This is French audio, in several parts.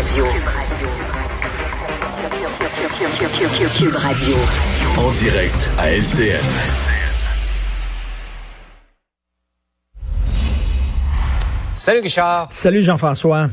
Radio. Cube Radio. En direct à LCN. Salut Richard. Salut Jean-François.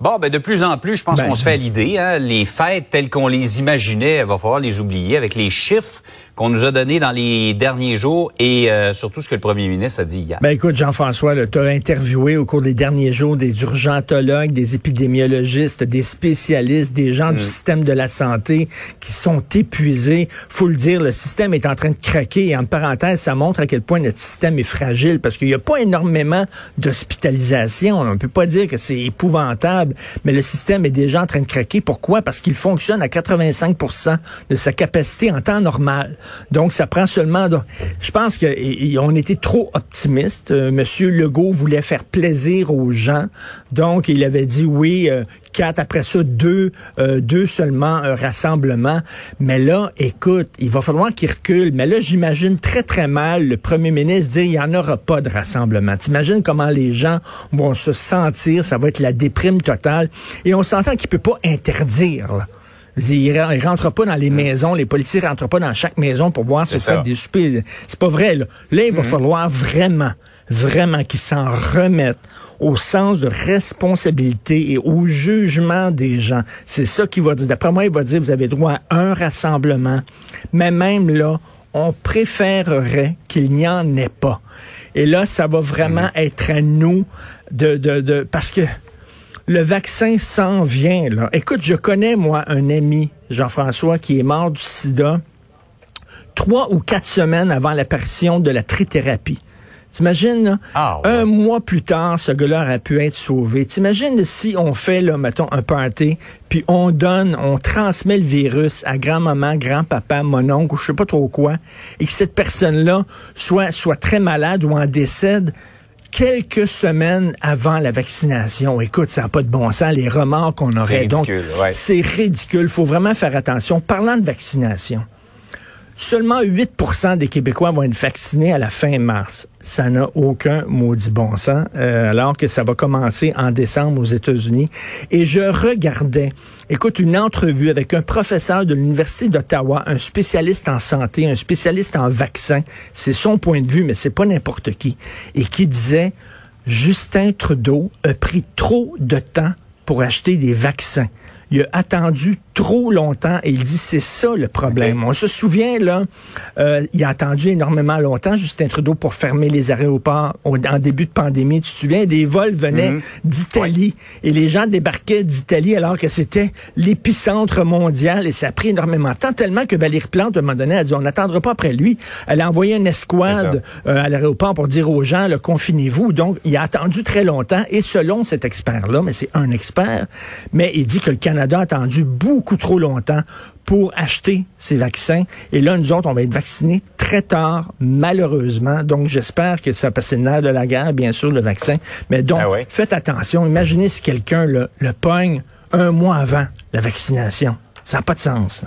Bon, ben de plus en plus, je pense Ben. qu'on se fait à l'idée. Hein, les fêtes telles qu'on les imaginait, il va falloir les oublier avec les chiffres qu'on nous a donnés dans les derniers jours et euh, surtout ce que le premier ministre a dit hier. Ben écoute, Jean-François, tu as interviewé au cours des derniers jours des urgentologues, des épidémiologistes, des spécialistes, des gens du système de la santé qui sont épuisés. Faut le dire, le système est en train de craquer. Et en parenthèse, ça montre à quel point notre système est fragile parce qu'il n'y a pas énormément d'hospitalisation. On ne peut pas dire que c'est épouvantable, mais le système est déjà en train de craquer. Pourquoi? Parce qu'il fonctionne à 85 de sa capacité en temps normal. Donc, ça prend seulement... donc, Je pense qu'on était trop optimiste. Euh, Monsieur Legault voulait faire plaisir aux gens. Donc, il avait dit oui, euh, quatre, après ça, deux, euh, deux seulement euh, rassemblements. Mais là, écoute, il va falloir qu'il recule. Mais là, j'imagine très, très mal le premier ministre dire il n'y en aura pas de rassemblement. T'imagines comment les gens vont se sentir? Ça va être la déprime totale. Et on s'entend qu'il peut pas interdire. Il ne rentre pas dans les maisons, les policiers rentrent pas dans chaque maison pour voir si C'est vous faites des soupers. C'est pas vrai. Là, là il va falloir vraiment, vraiment qu'ils s'en remettent au sens de responsabilité et au jugement des gens. C'est ça qu'il va dire. D'après moi, il va dire, vous avez droit à un rassemblement. Mais même là, on préférerait qu'il n'y en ait pas. Et là, ça va vraiment être à nous de, de, de parce que le vaccin s'en vient. Là. Écoute, je connais, moi, un ami, Jean-François, qui est mort du sida trois ou quatre semaines avant l'apparition de la trithérapie. T'imagines, Ah, ouais. un mois plus tard, ce gars-là aurait pu être sauvé. T'imagines si on fait, là, mettons, un party, puis on donne, on transmet le virus à grand-maman, grand-papa, mon oncle, ou je sais pas trop quoi, et que cette personne-là soit, soit très malade ou en décède quelques semaines avant la vaccination. Écoute, ça n'a pas de bon sens, les remords qu'on aurait. Donc, ridicule, ouais. c'est ridicule. faut vraiment faire attention. Parlant de vaccination, Seulement 8% des Québécois vont être vaccinés à la fin mars. Ça n'a aucun maudit bon sens, euh, alors que ça va commencer en décembre aux États-Unis. Et je regardais, écoute, une entrevue avec un professeur de l'Université d'Ottawa, un spécialiste en santé, un spécialiste en vaccins. C'est son point de vue, mais c'est pas n'importe qui. Et qui disait, Justin Trudeau a pris trop de temps pour acheter des vaccins. Il a attendu trop longtemps et il dit c'est ça le problème. On se souvient là, euh, il a attendu énormément longtemps Justin Trudeau pour fermer les aéroports au- en début de pandémie. Tu te souviens des vols venaient d'Italie et les gens débarquaient d'Italie alors que c'était l'épicentre mondial et ça a pris énormément de temps tellement que Valérie Plante à un moment donné a dit on n'attendra pas après lui. Elle a envoyé une escouade euh, à l'aéroport pour dire aux gens, là, confinez-vous. Donc, il a attendu très longtemps. Et selon cet expert-là, mais c'est un expert, mais il dit que le Canada a attendu beaucoup trop longtemps pour acheter ces vaccins. Et là, nous autres, on va être vaccinés très tard, malheureusement. Donc, j'espère que ça passe le nerf de la guerre, bien sûr, le vaccin. Mais donc, Ah ouais. faites attention. Imaginez si quelqu'un le, le pogne un mois avant la vaccination. Ça n'a pas de sens.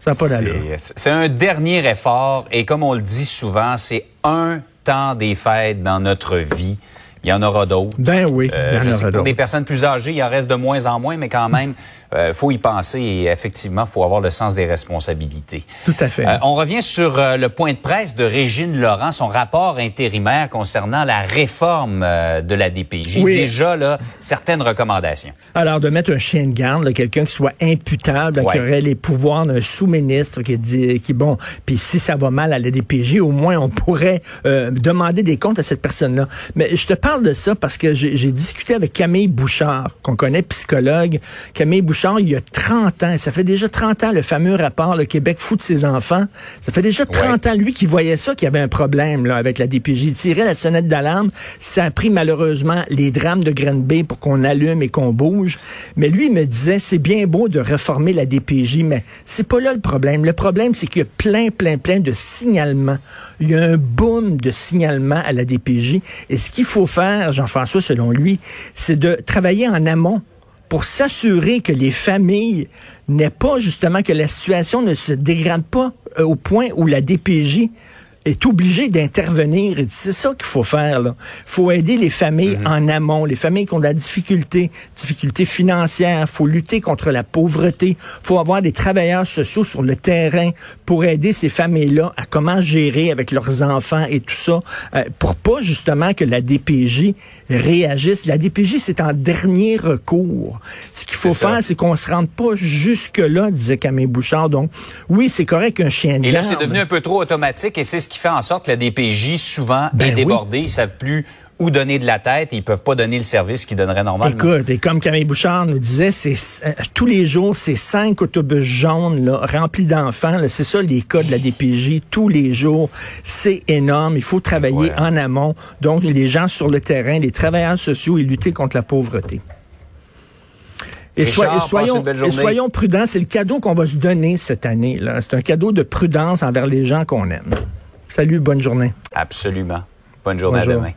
Ça n'a pas d'allure. C'est c'est un dernier effort et comme on le dit souvent, c'est un temps des fêtes dans notre vie. Il y en aura d'autres. Ben oui, Euh, il y en je aura sais pour des personnes plus âgées, il en reste de moins en moins, mais quand même, euh, faut y penser et effectivement, faut avoir le sens des responsabilités. Tout à fait. Euh, on revient sur le point de presse de Régine Laurent, son rapport intérimaire concernant la réforme de la DPJ. Oui. Déjà là, certaines recommandations. Alors, de mettre un chien de garde, quelqu'un qui soit imputable, Ouais. qui aurait les pouvoirs d'un sous-ministre, qui dit, qui bon, puis si ça va mal à la DPJ, au moins on pourrait demander des comptes à cette personne-là. Mais je te parle de ça parce que j'ai discuté avec Camille Bouchard, qu'on connaît, psychologue. Camille Bouchard, il y a 30 ans, ça fait déjà 30 ans, le fameux rapport, le Québec fout de ses enfants. Ça fait déjà 30 ans, lui, qui voyait ça, qu'il y avait un problème là, avec la DPJ. Il tirait la sonnette d'alarme. Ça a pris malheureusement les drames de Granby pour qu'on allume et qu'on bouge. Mais lui, il me disait, c'est bien beau de réformer la DPJ, mais c'est pas là le problème. Le problème, c'est qu'il y a plein, plein, plein de signalements. Il y a un boom de signalements à la DPJ. Et ce qu'il faut faire, Jean-François, selon lui, c'est de travailler en amont pour s'assurer que les familles n'aient pas justement que la situation ne se dégrade pas euh, au point où la DPJ est obligé d'intervenir. Et c'est ça qu'il faut faire. Il faut aider les familles Mhm. en amont, les familles qui ont de la difficulté, difficulté financière. Il faut lutter contre la pauvreté. Il faut avoir des travailleurs sociaux sur le terrain pour aider ces familles-là à comment gérer avec leurs enfants et tout ça, euh, pour pas justement que la DPJ réagisse. La DPJ, c'est en dernier recours. Ce qu'il faut faire, c'est qu'on se rende pas jusque-là, disait Camille Bouchard. Donc, oui, c'est correct qu'un chien de Et là, c'est devenu un peu trop automatique et c'est ce qui fait en sorte que la DPJ, souvent, Ben est oui. débordée. Ils savent plus où donner de la tête et ils peuvent pas donner le service qu'ils donneraient normalement. Écoute, et comme Camille Bouchard nous disait, c'est euh, tous les jours, c'est cinq autobus jaunes là, remplis d'enfants. C'est ça les cas de la DPJ tous les jours. C'est énorme. Il faut travailler Ouais. en amont. Donc, les gens sur le terrain, les travailleurs sociaux et lutter contre la pauvreté. Et, Richard, soyons, et soyons prudents. C'est le cadeau qu'on va se donner cette année. C'est un cadeau de prudence envers les gens qu'on aime. Salut, bonne journée. Absolument. Bonne journée Bonjour. à demain.